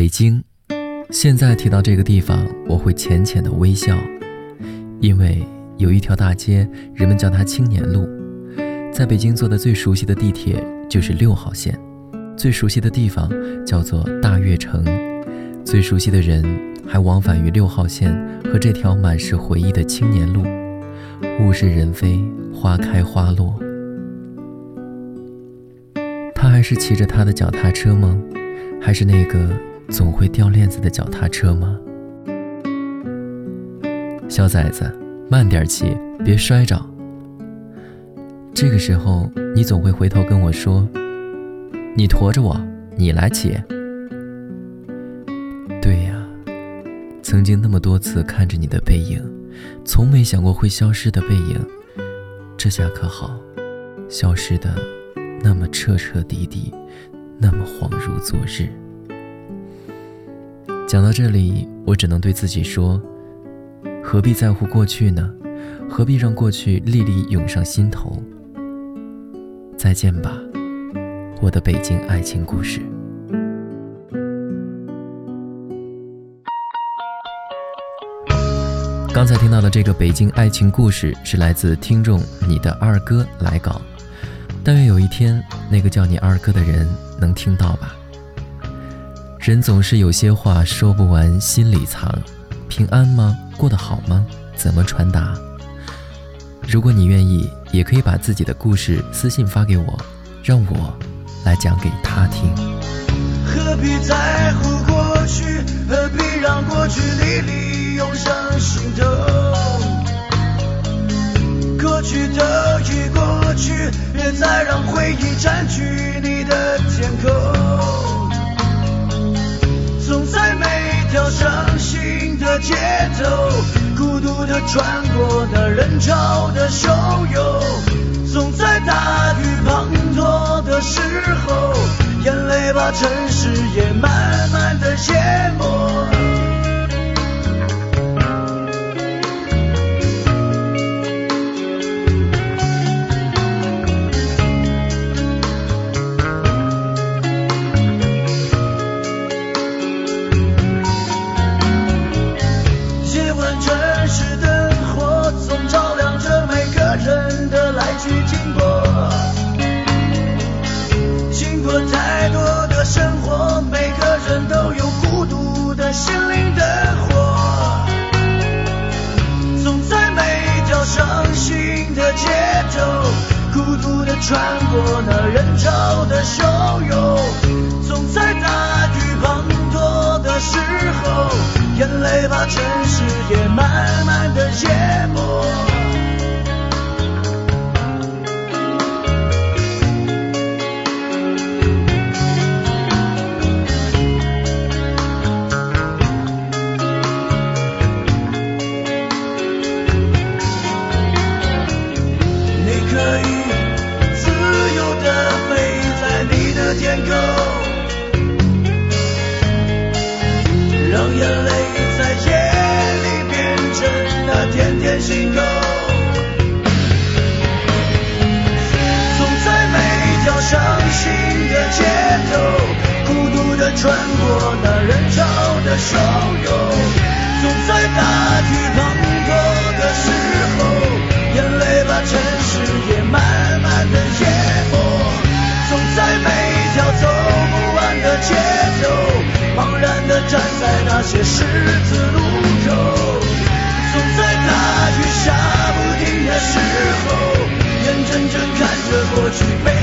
北京，现在提到这个地方，我会浅浅的微笑，因为有一条大街，人们叫它青年路。在北京坐的最熟悉的地铁就是六号线，最熟悉的地方叫做大悦城，最熟悉的人还往返于六号线和这条满是回忆的青年路。物是人非，花开花落。他还是骑着他的脚踏车吗？还是那个？总会掉链子的脚踏车吗？小崽子，慢点骑，别摔着。这个时候，你总会回头跟我说：“你驮着我，你来骑。”对呀，曾经那么多次看着你的背影，从没想过会消失的背影，这下可好，消失的那么彻彻底底，那么恍如昨日。讲到这里，我只能对自己说：何必在乎过去呢？何必让过去历历涌上心头？再见吧，我的北京爱情故事。刚才听到的这个北京爱情故事，是来自听众你的二哥来稿。但愿有一天，那个叫你二哥的人能听到吧。人总是有些话说不完，心里藏。平安吗？过得好吗？怎么传达？如果你愿意，也可以把自己的故事私信发给我，让我来讲给他听。何必在乎过去？何必让过去离街头，孤独的穿过那人潮的汹涌。总在大雨滂沱的时候，眼泪把城市也慢慢的淹没。过太多的生活，每个人都有孤独的心灵的火。总在每一条伤心的街头，孤独的穿过那人潮的汹涌；总在大雨滂沱的时候，眼泪把城市也慢慢的淹没。总在每一条伤心的街头，孤独的穿过那人潮的汹涌，总在大雨滂沱的时候，眼泪把城市也慢慢的淹没。总在每一条走不完的街头，茫然的站在那些十字路口。总在大雨下不停的时候，眼睁睁看着过去被。